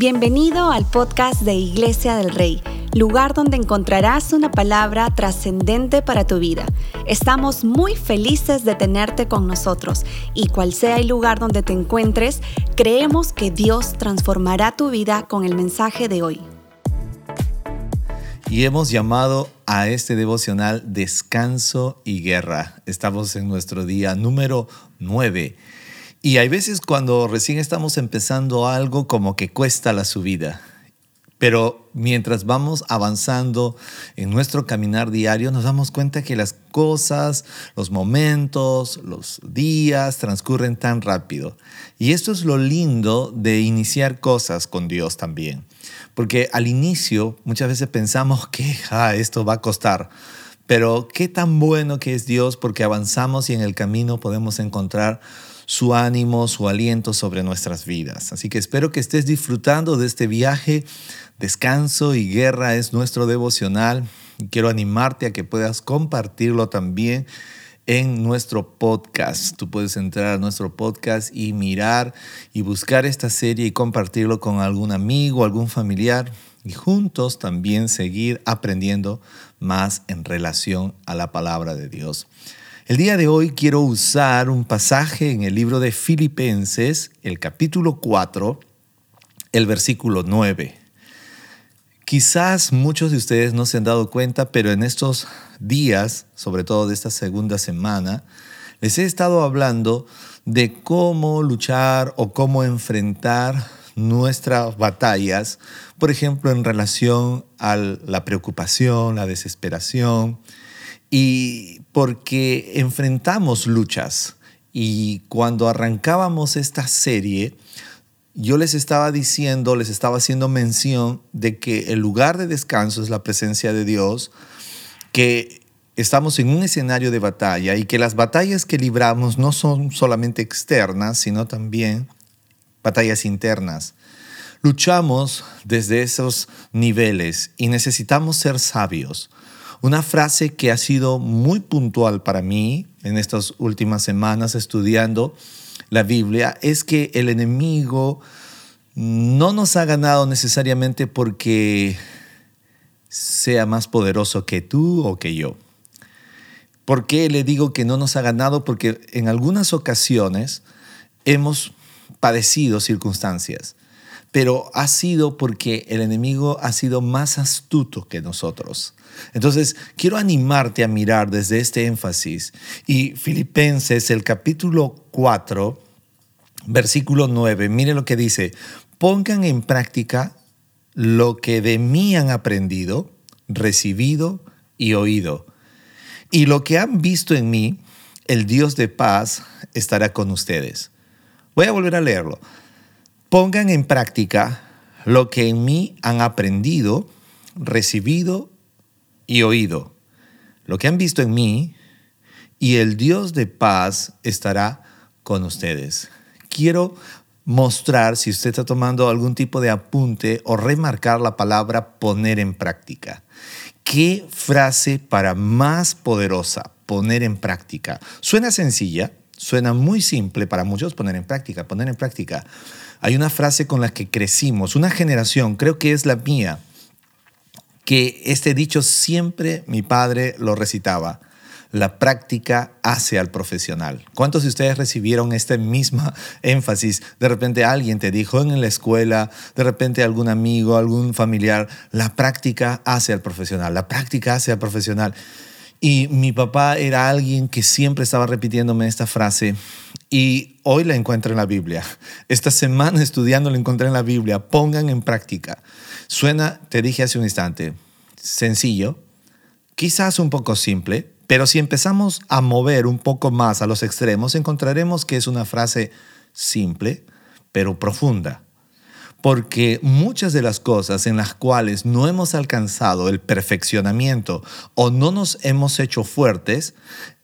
Bienvenido al podcast de Iglesia del Rey, lugar donde encontrarás una palabra trascendente para tu vida. Estamos muy felices de tenerte con nosotros y cual sea el lugar donde te encuentres, creemos que Dios transformará tu vida con el mensaje de hoy. Y hemos llamado a este devocional Descanso y Guerra. Estamos en nuestro día número 9 y hay veces cuando recién estamos empezando algo como que cuesta la subida. Pero mientras vamos avanzando en nuestro caminar diario, nos damos cuenta que las cosas, los momentos, los días transcurren tan rápido. Y esto es lo lindo de iniciar cosas con Dios también. Porque al inicio muchas veces pensamos que ah, esto va a costar. Pero qué tan bueno que es Dios porque avanzamos y en el camino podemos encontrar su ánimo, su aliento sobre nuestras vidas. Así que espero que estés disfrutando de este viaje. Descanso y guerra es nuestro devocional. quiero animarte a que puedas compartirlo también en nuestro podcast. Tú puedes entrar a nuestro podcast y mirar y buscar esta serie y compartirlo con algún amigo, algún familiar y juntos también seguir aprendiendo más en relación a la palabra de Dios. El día de hoy quiero usar un pasaje en el libro de Filipenses, el capítulo 4, el versículo 9. Quizás muchos de ustedes no se han dado cuenta, pero en estos días, sobre todo de esta segunda semana, les he estado hablando de cómo luchar o cómo enfrentar nuestras batallas, por ejemplo, en relación a la preocupación, la desesperación, y porque enfrentamos luchas. Y cuando arrancábamos esta serie, yo les estaba diciendo, les estaba haciendo mención de que el lugar de descanso es la presencia de Dios, que estamos en un escenario de batalla y que las batallas que libramos no son solamente externas, sino también batallas internas. Luchamos desde esos niveles y necesitamos ser sabios. Una frase que ha sido muy puntual para mí en estas últimas semanas estudiando la Biblia es que el enemigo no nos ha ganado necesariamente porque sea más poderoso que tú o que yo. ¿Por qué le digo que no nos ha ganado? Porque en algunas ocasiones hemos padecido circunstancias, pero ha sido porque el enemigo ha sido más astuto que nosotros. Entonces, quiero animarte a mirar desde este énfasis. Y Filipenses, el capítulo 4, versículo 9, mire lo que dice, pongan en práctica lo que de mí han aprendido, recibido y oído. Y lo que han visto en mí, el Dios de paz estará con ustedes. Voy a volver a leerlo. Pongan en práctica lo que en mí han aprendido, recibido y oído, lo que han visto en mí, y el Dios de paz estará con ustedes. Quiero mostrar, si usted está tomando algún tipo de apunte o remarcar la palabra poner en práctica. ¿Qué frase para más poderosa poner en práctica? Suena sencilla, suena muy simple para muchos poner en práctica, poner en práctica. Hay una frase con la que crecimos, una generación, creo que es la mía, que este dicho siempre mi padre lo recitaba. La práctica hace al profesional. ¿Cuántos de ustedes recibieron este mismo énfasis? De repente alguien te dijo en la escuela, de repente algún amigo, algún familiar, la práctica hace al profesional, la práctica hace al profesional. Y mi papá era alguien que siempre estaba repitiéndome esta frase y hoy la encuentro en la Biblia. Esta semana estudiando la encontré en la Biblia. Pongan en práctica. Suena, te dije hace un instante, sencillo, quizás un poco simple, pero si empezamos a mover un poco más a los extremos, encontraremos que es una frase simple, pero profunda. Porque muchas de las cosas en las cuales no hemos alcanzado el perfeccionamiento o no nos hemos hecho fuertes,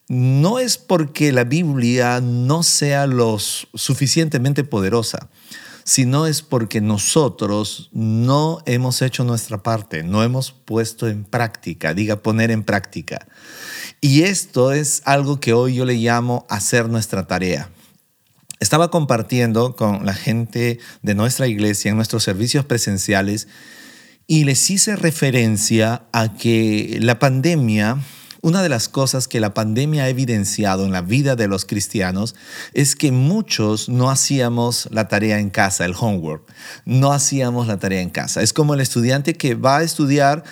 no es porque la Biblia no sea lo suficientemente poderosa, sino es porque nosotros no hemos hecho nuestra parte, no hemos puesto en práctica, diga poner en práctica. Y esto es algo que hoy yo le llamo hacer nuestra tarea. Estaba compartiendo con la gente de nuestra iglesia en nuestros servicios presenciales y les hice referencia a que la pandemia una de las cosas que la pandemia ha evidenciado en la vida de los cristianos es que muchos no hacíamos la tarea en casa, el homework. No hacíamos la tarea en casa. Es como el estudiante que va a estudiar,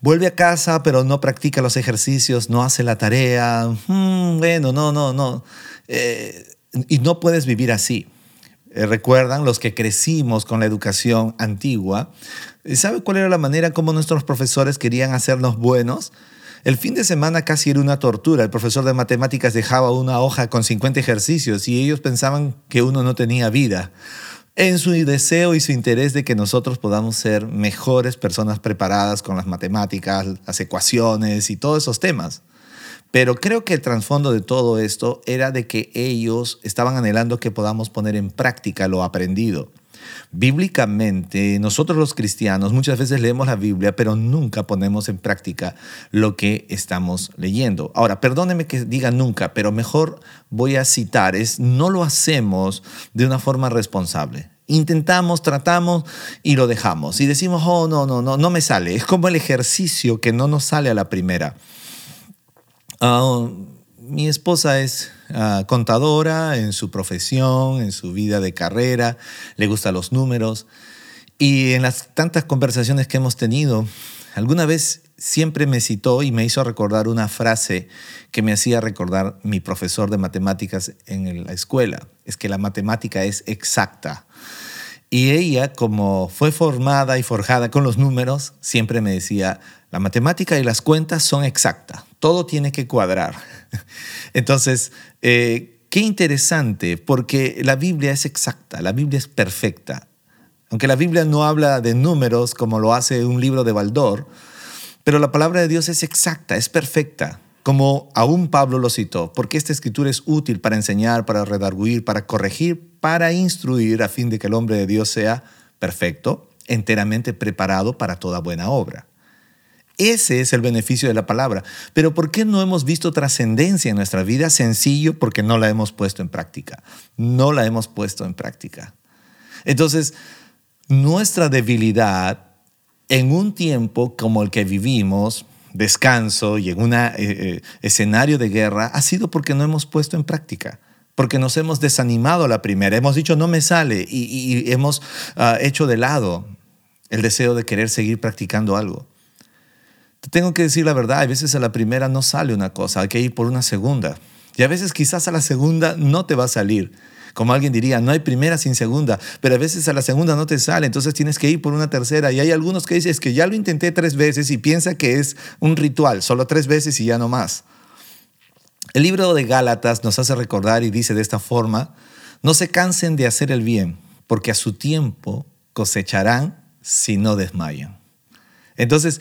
vuelve a casa, pero no practica los ejercicios, no hace la tarea. Hmm, bueno, no, no, no. Eh, y no puedes vivir así. Eh, recuerdan los que crecimos con la educación antigua. ¿Sabe cuál era la manera como nuestros profesores querían hacernos buenos? El fin de semana casi era una tortura. El profesor de matemáticas dejaba una hoja con 50 ejercicios y ellos pensaban que uno no tenía vida. En su deseo y su interés de que nosotros podamos ser mejores personas preparadas con las matemáticas, las ecuaciones y todos esos temas. Pero creo que el trasfondo de todo esto era de que ellos estaban anhelando que podamos poner en práctica lo aprendido. Bíblicamente, nosotros los cristianos muchas veces leemos la Biblia, pero nunca ponemos en práctica lo que estamos leyendo. Ahora, perdóneme que diga nunca, pero mejor voy a citar, es no lo hacemos de una forma responsable. Intentamos, tratamos y lo dejamos. Y decimos, oh, no, no, no, no me sale. Es como el ejercicio que no nos sale a la primera. Ah, mi esposa es ah, contadora en su profesión, en su vida de carrera, le gustan los números. Y en las tantas conversaciones que hemos tenido, alguna vez siempre me citó y me hizo recordar una frase que me hacía recordar mi profesor de matemáticas en la escuela. Es que la matemática es exacta. Y ella, como fue formada y forjada con los números, siempre me decía, la matemática y las cuentas son exactas, todo tiene que cuadrar. Entonces, eh, qué interesante, porque la Biblia es exacta, la Biblia es perfecta. Aunque la Biblia no habla de números como lo hace un libro de Baldor, pero la palabra de Dios es exacta, es perfecta, como aún Pablo lo citó, porque esta escritura es útil para enseñar, para redarguir, para corregir, para instruir, a fin de que el hombre de Dios sea perfecto, enteramente preparado para toda buena obra. Ese es el beneficio de la palabra. Pero ¿por qué no hemos visto trascendencia en nuestra vida? Sencillo, porque no la hemos puesto en práctica. No la hemos puesto en práctica. Entonces, nuestra debilidad en un tiempo como el que vivimos, descanso y en un eh, eh, escenario de guerra, ha sido porque no hemos puesto en práctica porque nos hemos desanimado la primera, hemos dicho no me sale y, hemos ah, hecho de lado el deseo de querer seguir practicando algo tengo que decir la verdad, a veces a la primera no sale una cosa, hay que ir por una segunda. Y a veces quizás a la segunda no te va a salir. Como alguien diría, no hay primera sin segunda, pero a veces a la segunda no te sale, entonces tienes que ir por una tercera. Y hay algunos que dicen, es que ya lo intenté tres veces y piensa que es un ritual, solo tres veces y ya no más. El libro de Gálatas nos hace recordar y dice de esta forma, no se cansen de hacer el bien, porque a su tiempo cosecharán si no desmayan. Entonces,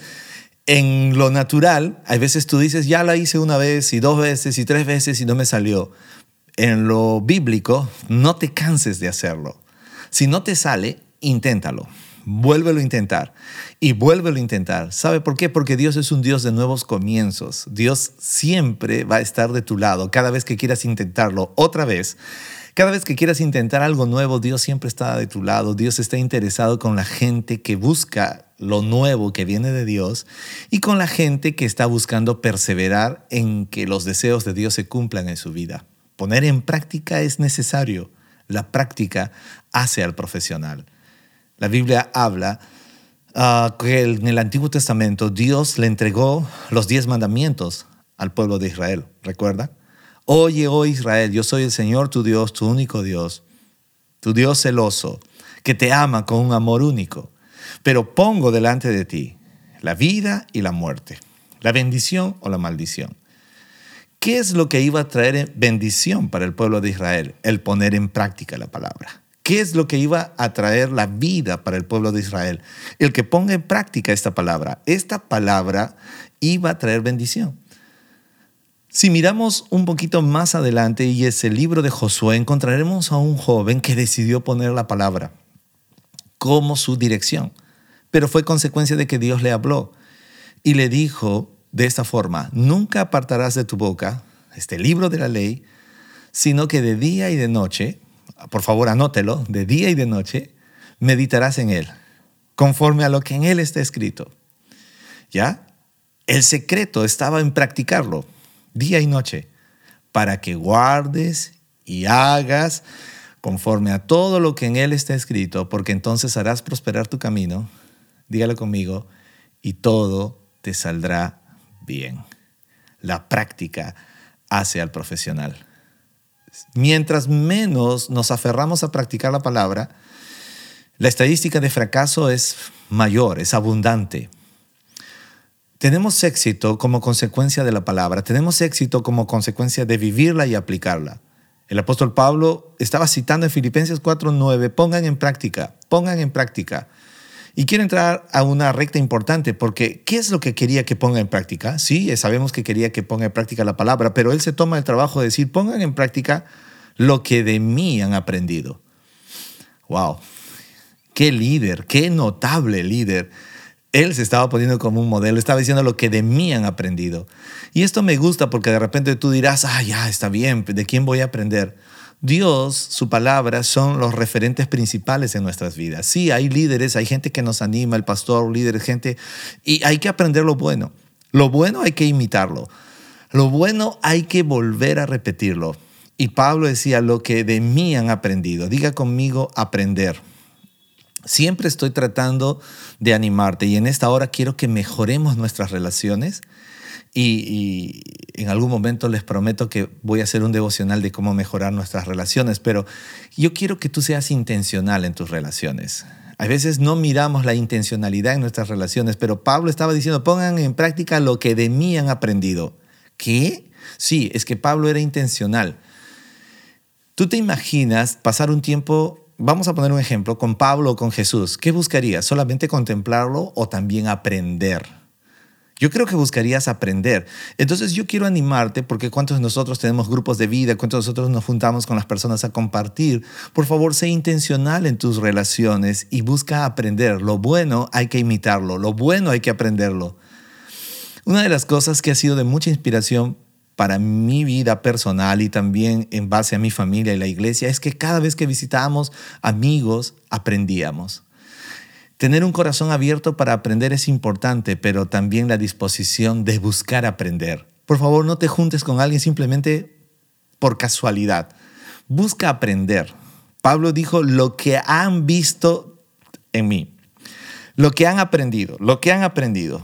en lo natural, hay veces tú dices, ya la hice una vez y dos veces y tres veces y no me salió. En lo bíblico, no te canses de hacerlo. Si no te sale, inténtalo. Vuélvelo a intentar y vuélvelo a intentar. ¿Sabe por qué? Porque Dios es un Dios de nuevos comienzos. Dios siempre va a estar de tu lado cada vez que quieras intentarlo otra vez. Cada vez que quieras intentar algo nuevo, Dios siempre está de tu lado. Dios está interesado con la gente que busca lo nuevo que viene de Dios y con la gente que está buscando perseverar en que los deseos de Dios se cumplan en su vida. Poner en práctica es necesario. La práctica hace al profesional. La Biblia habla ah, que en el Antiguo Testamento Dios le entregó los diez mandamientos al pueblo de Israel. ¿Recuerda? Oye, oh Israel, yo soy el Señor tu Dios, tu único Dios, tu Dios celoso, que te ama con un amor único. Pero pongo delante de ti la vida y la muerte, la bendición o la maldición. ¿Qué es lo que iba a traer bendición para el pueblo de Israel? El poner en práctica la palabra. ¿Qué es lo que iba a traer la vida para el pueblo de Israel? El que ponga en práctica esta palabra. Esta palabra iba a traer bendición. Si miramos un poquito más adelante y es el libro de Josué, encontraremos a un joven que decidió poner la palabra como su dirección, pero fue consecuencia de que Dios le habló y le dijo de esta forma, nunca apartarás de tu boca este libro de la ley, sino que de día y de noche por favor anótelo, de día y de noche, meditarás en él, conforme a lo que en él está escrito. ¿Ya? El secreto estaba en practicarlo, día y noche, para que guardes y hagas conforme a todo lo que en él está escrito, porque entonces harás prosperar tu camino, dígalo conmigo, y todo te saldrá bien. La práctica hace al profesional. Mientras menos nos aferramos a practicar la palabra, la estadística de fracaso es mayor, es abundante. Tenemos éxito como consecuencia de la palabra, tenemos éxito como consecuencia de vivirla y aplicarla. El apóstol Pablo estaba citando en Filipenses 4:9, pongan en práctica, pongan en práctica. Y quiero entrar a una recta importante porque ¿qué es lo que quería que ponga en práctica? Sí, sabemos que quería que ponga en práctica la palabra, pero él se toma el trabajo de decir, pongan en práctica lo que de mí han aprendido. Wow, qué líder, qué notable líder él se estaba poniendo como un modelo, estaba diciendo lo que de mí han aprendido. Y esto me gusta porque de repente tú dirás, ah, ya, está bien, ¿de quién voy a aprender? Dios, su palabra, son los referentes principales en nuestras vidas. Sí, hay líderes, hay gente que nos anima, el pastor, líder, gente, y hay que aprender lo bueno. Lo bueno hay que imitarlo. Lo bueno hay que volver a repetirlo. Y Pablo decía, lo que de mí han aprendido. Diga conmigo, aprender. Siempre estoy tratando de animarte y en esta hora quiero que mejoremos nuestras relaciones y, en algún momento les prometo que voy a hacer un devocional de cómo mejorar nuestras relaciones, pero yo quiero que tú seas intencional en tus relaciones. A veces no miramos la intencionalidad en nuestras relaciones, pero Pablo estaba diciendo, pongan en práctica lo que de mí han aprendido. ¿Qué? Sí, es que Pablo era intencional. ¿Tú te imaginas pasar un tiempo vamos a poner un ejemplo, con Pablo o con Jesús, ¿qué buscarías? ¿Solamente contemplarlo o también aprender? Yo creo que buscarías aprender. Entonces yo quiero animarte porque cuántos de nosotros tenemos grupos de vida, cuántos de nosotros nos juntamos con las personas a compartir. Por favor, sé intencional en tus relaciones y busca aprender. Lo bueno hay que imitarlo, lo bueno hay que aprenderlo. Una de las cosas que ha sido de mucha inspiración para mi vida personal y también en base a mi familia y la iglesia es que cada vez que visitábamos amigos aprendíamos. Tener un corazón abierto para aprender es importante, pero también la disposición de buscar aprender. Por favor, no te juntes con alguien simplemente por casualidad. Busca aprender. Pablo dijo lo que han visto en mí, lo que han aprendido, lo que han aprendido.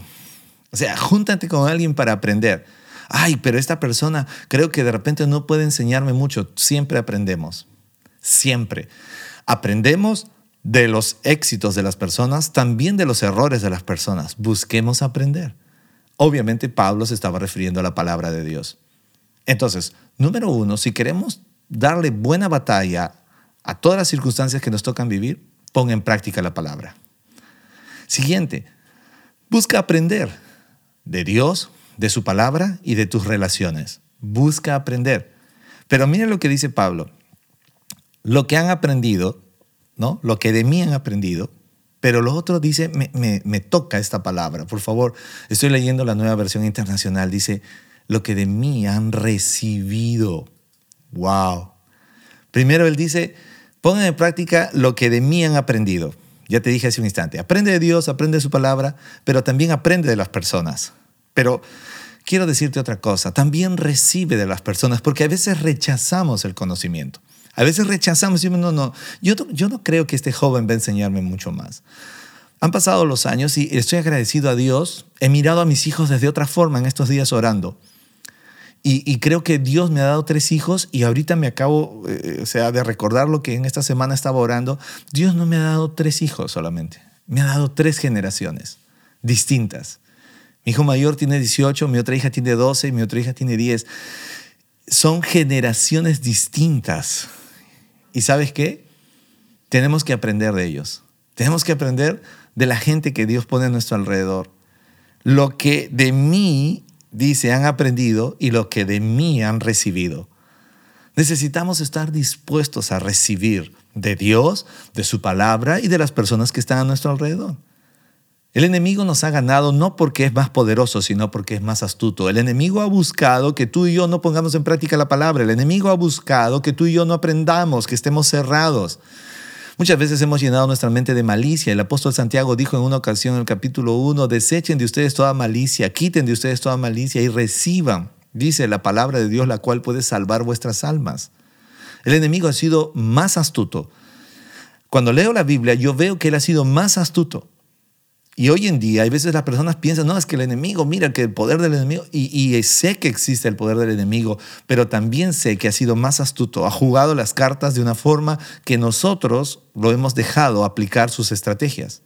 O sea, júntate con alguien para aprender ay, pero esta persona creo que de repente no puede enseñarme mucho. Siempre aprendemos, siempre. Aprendemos de los éxitos de las personas, también de los errores de las personas. Busquemos aprender. Obviamente Pablo se estaba refiriendo a la palabra de Dios. Entonces, número uno, si queremos darle buena batalla a todas las circunstancias que nos tocan vivir, pon en práctica la palabra. Siguiente, busca aprender de Dios, de su palabra y de tus relaciones. Busca aprender. Pero mira lo que dice Pablo. Lo que han aprendido, ¿no? Lo que de mí han aprendido, pero lo otro dice, me, me, toca esta palabra. Por favor, estoy leyendo la nueva versión internacional. Dice, lo que de mí han recibido. ¡Wow! Primero él dice, pongan en práctica lo que de mí han aprendido. Ya te dije hace un instante, aprende de Dios, aprende de su palabra, pero también aprende de las personas. Pero quiero decirte otra cosa, también recibe de las personas, porque a veces rechazamos el conocimiento. A veces rechazamos y no, no, yo, yo no creo que este joven va a enseñarme mucho más. Han pasado los años y estoy agradecido a Dios. He mirado a mis hijos desde otra forma en estos días orando. Y, creo que Dios me ha dado tres hijos y ahorita me acabo, eh, o sea, de recordar lo que en esta semana estaba orando. Dios no me ha dado tres hijos solamente, me ha dado tres generaciones distintas. Mi hijo mayor tiene 18, mi otra hija tiene 12, mi otra hija tiene 10. Son generaciones distintas. ¿Y sabes qué? Tenemos que aprender de ellos. Tenemos que aprender de la gente que Dios pone a nuestro alrededor. Lo que de mí, dice, han aprendido y lo que de mí han recibido. Necesitamos estar dispuestos a recibir de Dios, de su palabra y de las personas que están a nuestro alrededor. El enemigo nos ha ganado no porque es más poderoso, sino porque es más astuto. El enemigo ha buscado que tú y yo no pongamos en práctica la palabra. El enemigo ha buscado que tú y yo no aprendamos, que estemos cerrados. Muchas veces hemos llenado nuestra mente de malicia. El apóstol Santiago dijo en una ocasión en el capítulo 1, desechen de ustedes toda malicia, quiten de ustedes toda malicia y reciban, dice la palabra de Dios, la cual puede salvar vuestras almas. El enemigo ha sido más astuto. Cuando leo la Biblia, yo veo que él ha sido más astuto. Y hoy en día, hay veces las personas piensan, no, es que el enemigo, mira que el poder del enemigo, y, sé que existe el poder del enemigo, pero también sé que ha sido más astuto, ha jugado las cartas de una forma que nosotros lo hemos dejado aplicar sus estrategias.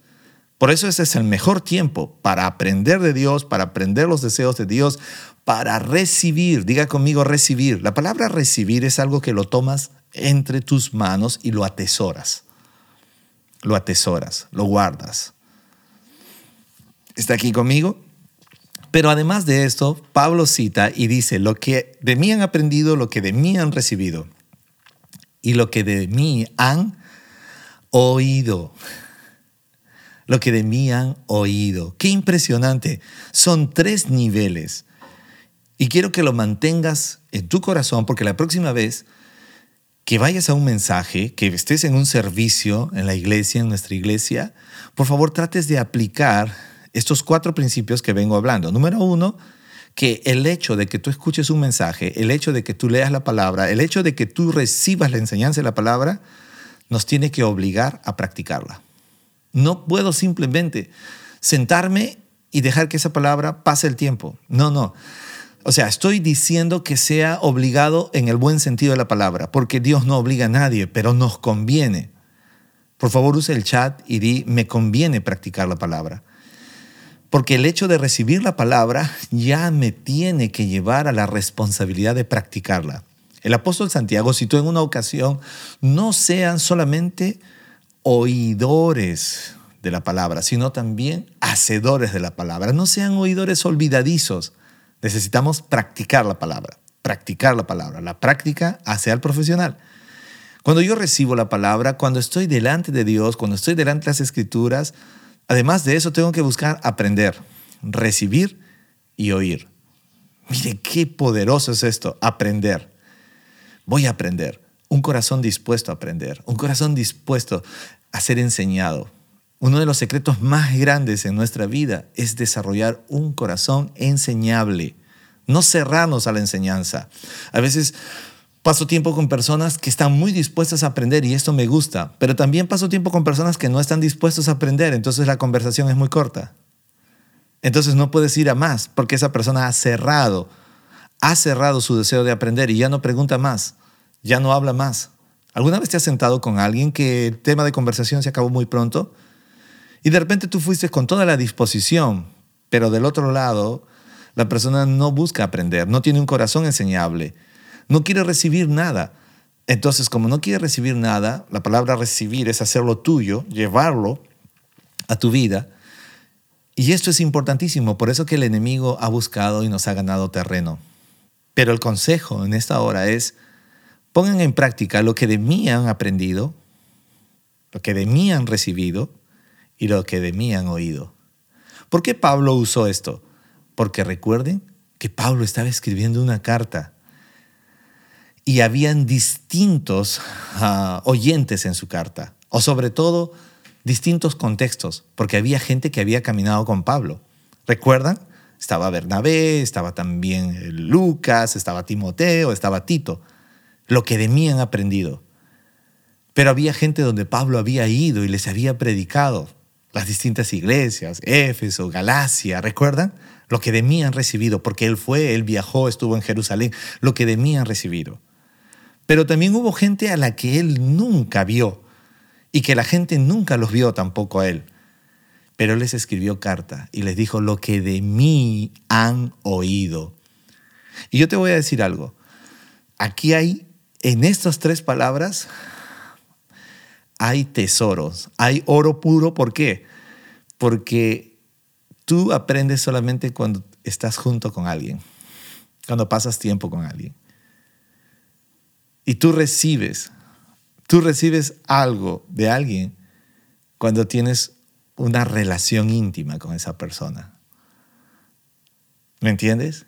Por eso ese es el mejor tiempo para aprender de Dios, para aprender los deseos de Dios, para recibir. Diga conmigo recibir. La palabra recibir es algo que lo tomas entre tus manos y lo atesoras. Lo atesoras, lo guardas está aquí conmigo. Pero además de esto, Pablo cita y dice, lo que de mí han aprendido, lo que de mí han recibido y lo que de mí han oído. Lo que de mí han oído. Qué impresionante. Son tres niveles. Y quiero que lo mantengas en tu corazón porque la próxima vez que vayas a un mensaje, que estés en un servicio en la iglesia, en nuestra iglesia, por favor trates de aplicar estos cuatro principios que vengo hablando. Número uno, que el hecho de que tú escuches un mensaje, el hecho de que tú leas la palabra, el hecho de que tú recibas la enseñanza de la palabra, nos tiene que obligar a practicarla. No puedo simplemente sentarme y dejar que esa palabra pase el tiempo. No, no. O sea, estoy diciendo que sea obligado en el buen sentido de la palabra, porque Dios no obliga a nadie, pero nos conviene. Por favor, use el chat y di, me conviene practicar la palabra. Porque el hecho de recibir la palabra ya me tiene que llevar a la responsabilidad de practicarla. El apóstol Santiago citó en una ocasión, no sean solamente oidores de la palabra, sino también hacedores de la palabra. No sean oidores olvidadizos. Necesitamos practicar la palabra, practicar la palabra. La práctica hace al profesional. Cuando yo recibo la palabra, cuando estoy delante de Dios, cuando estoy delante de las escrituras, Además de eso, tengo que buscar aprender, recibir y oír. Mire qué poderoso es esto, aprender. Voy a aprender. Un corazón dispuesto a aprender, un corazón dispuesto a ser enseñado. Uno de los secretos más grandes en nuestra vida es desarrollar un corazón enseñable, no cerrarnos a la enseñanza. A veces Paso tiempo con personas que están muy dispuestas a aprender y esto me gusta, pero también paso tiempo con personas que no están dispuestos a aprender, entonces la conversación es muy corta. Entonces no puedes ir a más porque esa persona ha cerrado, ha cerrado su deseo de aprender y ya no pregunta más, ya no habla más. ¿Alguna vez te has sentado con alguien que el tema de conversación se acabó muy pronto? Y de repente tú fuiste con toda la disposición, pero del otro lado, la persona no busca aprender, no tiene un corazón enseñable no quiere recibir nada. Entonces, como no quiere recibir nada, la palabra recibir es hacerlo tuyo, llevarlo a tu vida. Y esto es importantísimo, por eso que el enemigo ha buscado y nos ha ganado terreno. Pero el consejo en esta hora es, pongan en práctica lo que de mí han aprendido, lo que de mí han recibido y lo que de mí han oído. ¿Por qué Pablo usó esto? Porque recuerden que Pablo estaba escribiendo una carta y habían distintos ah, oyentes en su carta, o sobre todo distintos contextos, porque había gente que había caminado con Pablo. ¿Recuerdan? Estaba Bernabé, estaba también Lucas, estaba Timoteo, estaba Tito, lo que de mí han aprendido. Pero había gente donde Pablo había ido y les había predicado, las distintas iglesias, Éfeso, Galacia, ¿recuerdan? Lo que de mí han recibido, porque él fue, él viajó, estuvo en Jerusalén, lo que de mí han recibido. Pero también hubo gente a la que él nunca vio y que la gente nunca los vio tampoco a él. Pero les escribió carta y les dijo lo que de mí han oído. Y yo te voy a decir algo. Aquí hay, en estas tres palabras, hay tesoros, hay oro puro. ¿Por qué? Porque tú aprendes solamente cuando estás junto con alguien, cuando pasas tiempo con alguien. Y tú recibes, tú recibes algo de alguien cuando tienes una relación íntima con esa persona. ¿Me entiendes?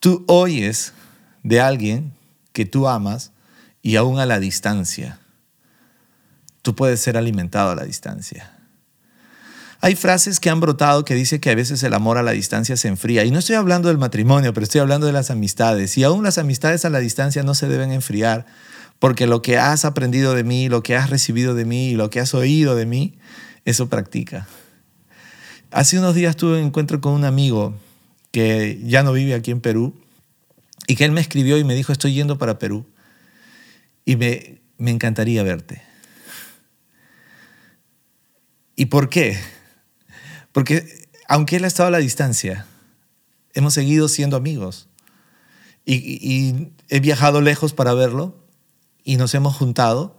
Tú oyes de alguien que tú amas y aún a la distancia. Tú puedes ser alimentado a la distancia. Hay frases que han brotado que dice que a veces el amor a la distancia se enfría. Y no estoy hablando del matrimonio, pero estoy hablando de las amistades. Y aún las amistades a la distancia no se deben enfriar, porque lo que has aprendido de mí, lo que has recibido de mí, lo que has oído de mí, eso practica. Hace unos días tuve un encuentro con un amigo que ya no vive aquí en Perú y que él me escribió y me dijo, estoy yendo para Perú y me, me encantaría verte. ¿Y por qué? Porque aunque él ha estado a la distancia, hemos seguido siendo amigos. Y, he viajado lejos para verlo y nos hemos juntado.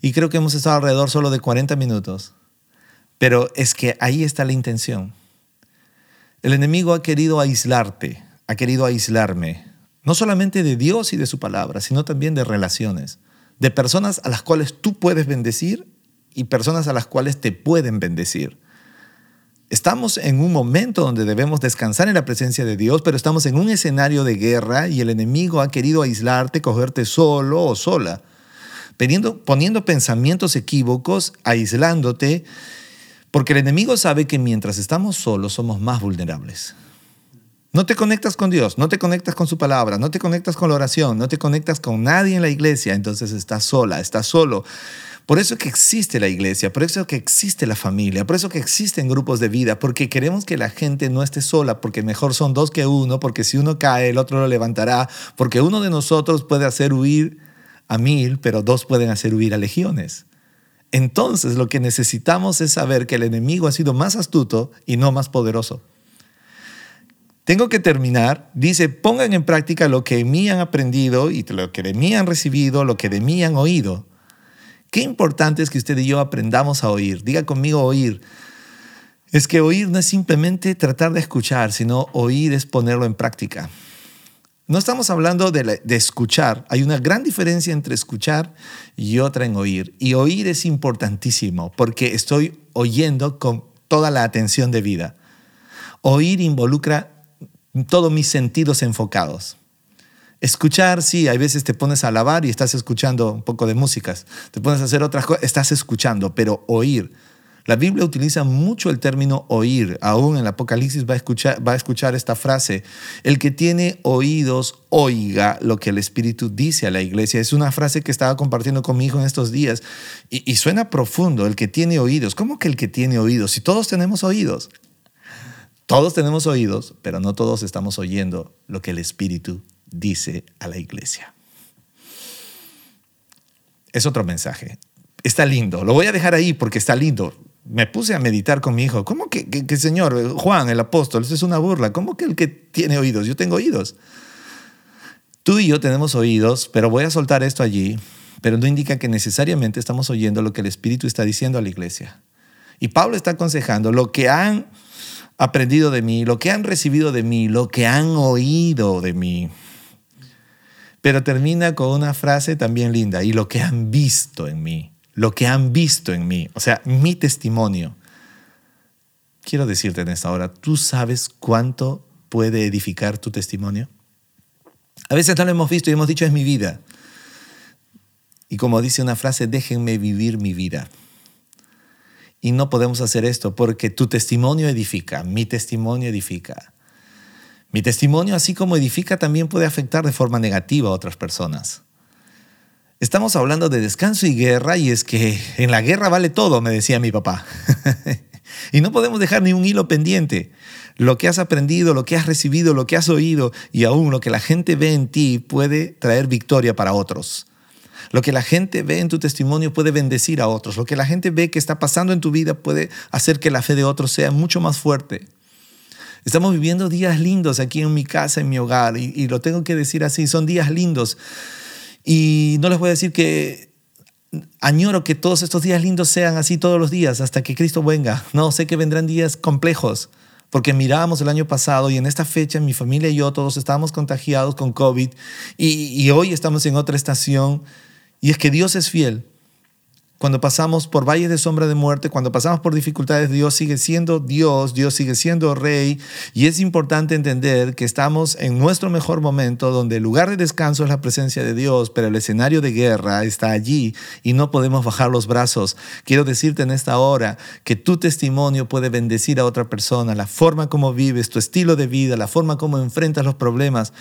Y creo que hemos estado alrededor solo de 40 minutos. Pero es que ahí está la intención. El enemigo ha querido aislarte, ha querido aislarme, no solamente de Dios y de su palabra, sino también de relaciones, de personas a las cuales tú puedes bendecir y personas a las cuales te pueden bendecir. Estamos en un momento donde debemos descansar en la presencia de Dios, pero estamos en un escenario de guerra y el enemigo ha querido aislarte, cogerte solo o sola, poniendo, poniendo pensamientos equívocos, aislándote porque el enemigo sabe que mientras estamos solos somos más vulnerables. No te conectas con Dios, no te conectas con su palabra, no te conectas con la oración, no te conectas con nadie en la iglesia, entonces estás sola, estás solo. Por eso que existe la iglesia, por eso que existe la familia, por eso que existen grupos de vida, porque queremos que la gente no esté sola, porque mejor son dos que uno, porque si uno cae, el otro lo levantará, porque uno de nosotros puede hacer huir a mil, pero dos pueden hacer huir a legiones. Entonces lo que necesitamos es saber que el enemigo ha sido más astuto y no más poderoso. Tengo que terminar. Dice, pongan en práctica lo que de mí han aprendido y lo que de mí han recibido, lo que de mí han oído. Qué importante es que usted y yo aprendamos a oír. Diga conmigo oír. Es que oír no es simplemente tratar de escuchar, sino oír es ponerlo en práctica. No estamos hablando de, escuchar. Hay una gran diferencia entre escuchar y otra en oír. Y oír es importantísimo porque estoy oyendo con toda la atención de vida. Oír involucra todos mis sentidos enfocados. Escuchar, sí, hay veces te pones a lavar y estás escuchando un poco de músicas. Te pones a hacer otras cosas, estás escuchando, pero oír la Biblia utiliza mucho el término oír. Aún en el Apocalipsis va a, escuchar, va a escuchar esta frase. El que tiene oídos, oiga lo que el Espíritu dice a la iglesia. Es una frase que estaba compartiendo con mi hijo en estos días y, y suena profundo. El que tiene oídos. ¿Cómo que el que tiene oídos? Si todos tenemos oídos. Todos tenemos oídos, pero no todos estamos oyendo lo que el Espíritu dice a la iglesia. Es otro mensaje. Está lindo. Lo voy a dejar ahí porque está lindo me puse a meditar con mi hijo. ¿Cómo que, que, Señor, Juan, el apóstol, eso es una burla? ¿Cómo que el que tiene oídos? Yo tengo oídos. Tú y yo tenemos oídos, pero voy a soltar esto allí, pero no indica que necesariamente estamos oyendo lo que el Espíritu está diciendo a la iglesia. Y Pablo está aconsejando lo que han aprendido de mí, lo que han recibido de mí, lo que han oído de mí. Pero termina con una frase también linda, y lo que han visto en mí lo que han visto en mí, o sea, mi testimonio. Quiero decirte en esta hora, ¿tú sabes cuánto puede edificar tu testimonio? A veces no lo hemos visto y hemos dicho es mi vida. Y como dice una frase, déjenme vivir mi vida. Y no podemos hacer esto porque tu testimonio edifica, mi testimonio edifica. Mi testimonio, así como edifica, también puede afectar de forma negativa a otras personas. Estamos hablando de descanso y guerra y es que en la guerra vale todo, me decía mi papá. y no podemos dejar ni un hilo pendiente. Lo que has aprendido, lo que has recibido, lo que has oído y aún lo que la gente ve en ti puede traer victoria para otros. Lo que la gente ve en tu testimonio puede bendecir a otros. Lo que la gente ve que está pasando en tu vida puede hacer que la fe de otros sea mucho más fuerte. Estamos viviendo días lindos aquí en mi casa, en mi hogar, y, lo tengo que decir así, son días lindos y no les voy a decir que añoro que todos estos días lindos sean así todos los días hasta que Cristo venga. No, sé que vendrán días complejos, porque mirábamos el año pasado y en esta fecha mi familia y yo todos estábamos contagiados con COVID y hoy estamos en otra estación y es que Dios es fiel. Cuando pasamos por valles de sombra de muerte, cuando pasamos por dificultades, Dios sigue siendo Dios, Dios sigue siendo Rey. Y es importante entender que estamos en nuestro mejor momento, donde el lugar de descanso es la presencia de Dios, pero el escenario de guerra está allí y no podemos bajar los brazos. Quiero decirte en esta hora que tu testimonio puede bendecir a otra persona, la forma como vives, tu estilo de vida, la forma como enfrentas los problemas.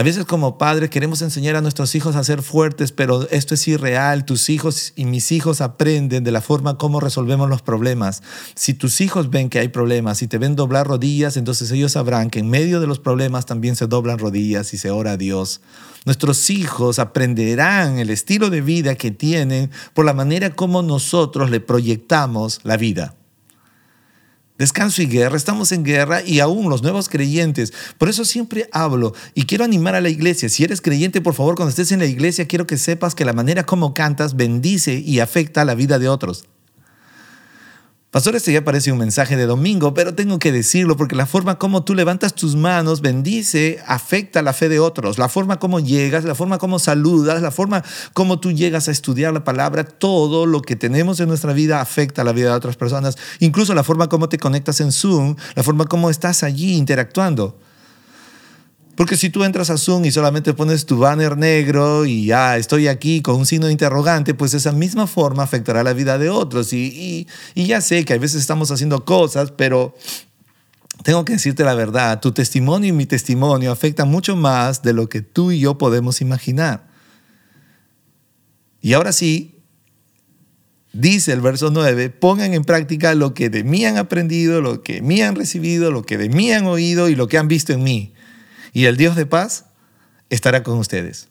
A veces como padres queremos enseñar a nuestros hijos a ser fuertes, pero esto es irreal. Tus hijos y mis hijos aprenden de la forma como resolvemos los problemas. Si tus hijos ven que hay problemas y te ven doblar rodillas, entonces ellos sabrán que en medio de los problemas también se doblan rodillas y se ora a Dios. Nuestros hijos aprenderán el estilo de vida que tienen por la manera como nosotros le proyectamos la vida. Descanso y guerra, estamos en guerra y aún los nuevos creyentes. Por eso siempre hablo y quiero animar a la iglesia. Si eres creyente, por favor, cuando estés en la iglesia, quiero que sepas que la manera como cantas bendice y afecta la vida de otros. Pastor, este ya parece un mensaje de domingo, pero tengo que decirlo porque la forma como tú levantas tus manos bendice, afecta la fe de otros. La forma como llegas, la forma como saludas, la forma como tú llegas a estudiar la palabra, todo lo que tenemos en nuestra vida afecta la vida de otras personas. Incluso la forma como te conectas en Zoom, la forma como estás allí interactuando. Porque si tú entras a Zoom y solamente pones tu banner negro y ya estoy aquí con un signo de interrogante, pues esa misma forma afectará la vida de otros. Y, y, ya sé que a veces estamos haciendo cosas, pero tengo que decirte la verdad, tu testimonio y mi testimonio afectan mucho más de lo que tú y yo podemos imaginar. Y ahora sí, dice el verso 9, pongan en práctica lo que de mí han aprendido, lo que de mí han recibido, lo que de mí han oído y lo que han visto en mí y el Dios de paz estará con ustedes.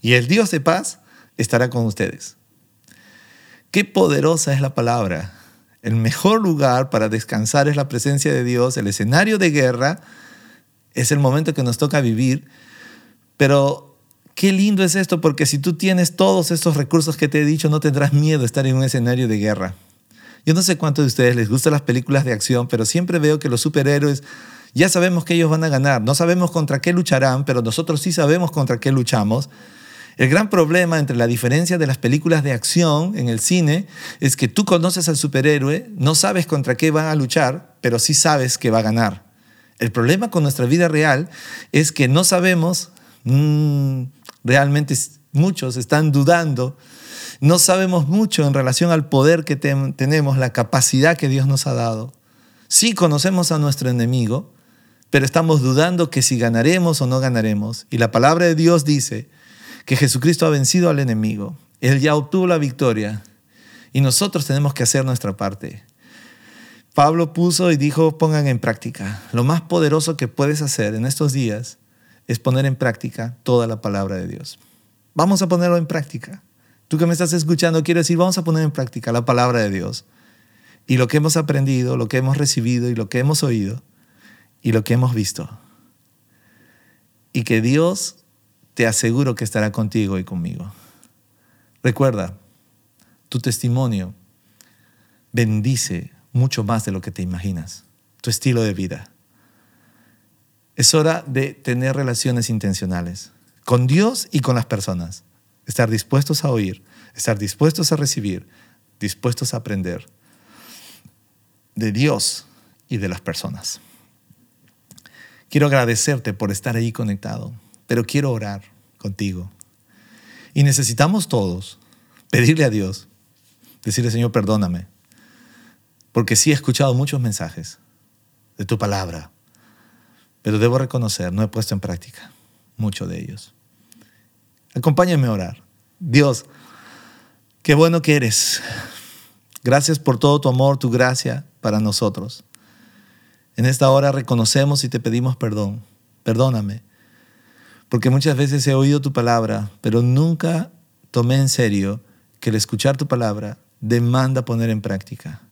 Y el Dios de paz estará con ustedes. Qué poderosa es la palabra. El mejor lugar para descansar es la presencia de Dios. El escenario de guerra es el momento que nos toca vivir. Pero qué lindo es esto, porque si tú tienes todos estos recursos que te he dicho, no tendrás miedo de estar en un escenario de guerra. Yo no sé cuántos de ustedes les gustan las películas de acción, pero siempre veo que los superhéroes ya sabemos que ellos van a ganar. No sabemos contra qué lucharán, pero nosotros sí sabemos contra qué luchamos. El gran problema entre la diferencia de las películas de acción en el cine es que tú conoces al superhéroe, no sabes contra qué va a luchar, pero sí sabes que va a ganar. El problema con nuestra vida real es que no sabemos, mm, realmente muchos están dudando, no sabemos mucho en relación al poder que tenemos, la capacidad que Dios nos ha dado. Sí conocemos a nuestro enemigo, pero estamos dudando que si ganaremos o no ganaremos. Y la palabra de Dios dice que Jesucristo ha vencido al enemigo. Él ya obtuvo la victoria y nosotros tenemos que hacer nuestra parte. Pablo puso y dijo, pongan en práctica. Lo más poderoso que puedes hacer en estos días es poner en práctica toda la palabra de Dios. Vamos a ponerlo en práctica. Tú que me estás escuchando, quiero decir, vamos a poner en práctica la palabra de Dios. Y lo que hemos aprendido, lo que hemos recibido y lo que hemos oído, y lo que hemos visto. Y que Dios te aseguro que estará contigo y conmigo. Recuerda, tu testimonio bendice mucho más de lo que te imaginas, tu estilo de vida. Es hora de tener relaciones intencionales con Dios y con las personas. Estar dispuestos a oír, estar dispuestos a recibir, dispuestos a aprender de Dios y de las personas. Quiero agradecerte por estar ahí conectado, pero quiero orar contigo. Y necesitamos todos pedirle a Dios, decirle, Señor, perdóname, porque sí he escuchado muchos mensajes de tu palabra, pero debo reconocer, no he puesto en práctica muchos de ellos. Acompáñame a orar. Dios, qué bueno que eres. Gracias por todo tu amor, tu gracia para nosotros. En esta hora reconocemos y te pedimos perdón. Perdóname. Porque muchas veces he oído tu palabra, pero nunca tomé en serio que el escuchar tu palabra demanda poner en práctica.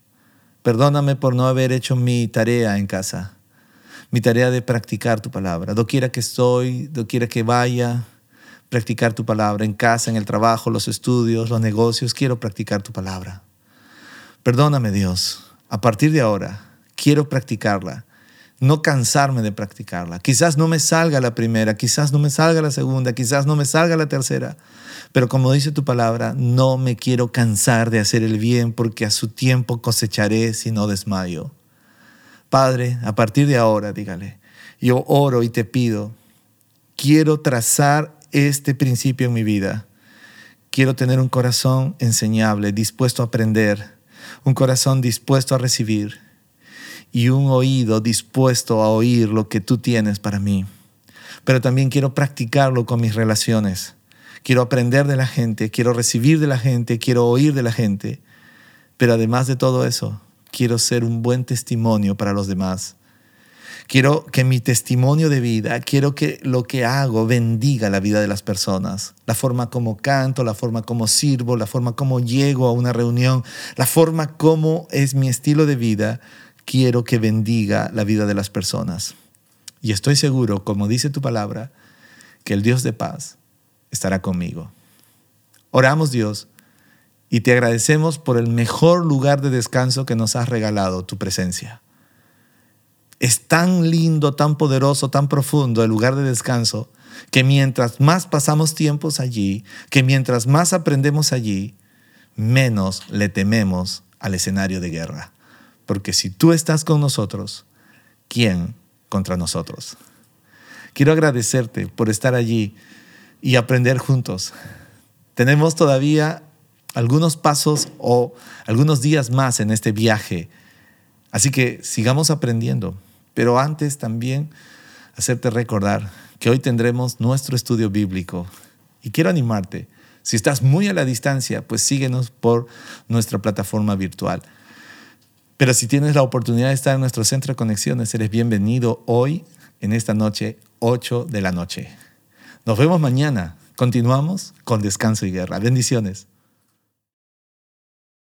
Perdóname por no haber hecho mi tarea en casa, mi tarea de practicar tu palabra. Doquiera que estoy, doquiera que vaya, practicar tu palabra en casa, en el trabajo, los estudios, los negocios, quiero practicar tu palabra. Perdóname Dios, a partir de ahora quiero practicarla. no cansarme de practicarla. Quizás no me salga la primera, quizás no me salga la segunda, quizás no me salga la tercera, pero como dice tu palabra, no me quiero cansar de hacer el bien porque a su tiempo cosecharé si no desmayo. Padre, a partir de ahora, dígale, yo oro y te pido, quiero trazar este principio en mi vida. Quiero tener un corazón enseñable, dispuesto a aprender, un corazón dispuesto a recibir y un oído dispuesto a oír lo que tú tienes para mí. Pero también quiero practicarlo con mis relaciones. Quiero aprender de la gente, quiero recibir de la gente, quiero oír de la gente. Pero además de todo eso, quiero ser un buen testimonio para los demás. Quiero que mi testimonio de vida, quiero que lo que hago bendiga la vida de las personas. La forma como canto, la forma como sirvo, la forma como llego a una reunión, la forma como es mi estilo de vida, quiero que bendiga la vida de las personas. Y estoy seguro, como dice tu palabra, que el Dios de paz estará conmigo. Oramos Dios y te agradecemos por el mejor lugar de descanso que nos has regalado, tu presencia. Es tan lindo, tan poderoso, tan profundo el lugar de descanso, que mientras más pasamos tiempos allí, que mientras más aprendemos allí, menos le tememos al escenario de guerra. Porque si tú estás con nosotros, ¿quién contra nosotros? Quiero agradecerte por estar allí y aprender juntos. Tenemos todavía algunos pasos o algunos días más en este viaje. Así que sigamos aprendiendo. Pero antes también hacerte recordar que hoy tendremos nuestro estudio bíblico. Y quiero animarte. Si estás muy a la distancia, pues síguenos por nuestra plataforma virtual. Pero si tienes la oportunidad de estar en nuestro centro de conexiones, eres bienvenido hoy, en esta noche, 8 de la noche. Nos vemos mañana. Continuamos con Descanso y Guerra. Bendiciones.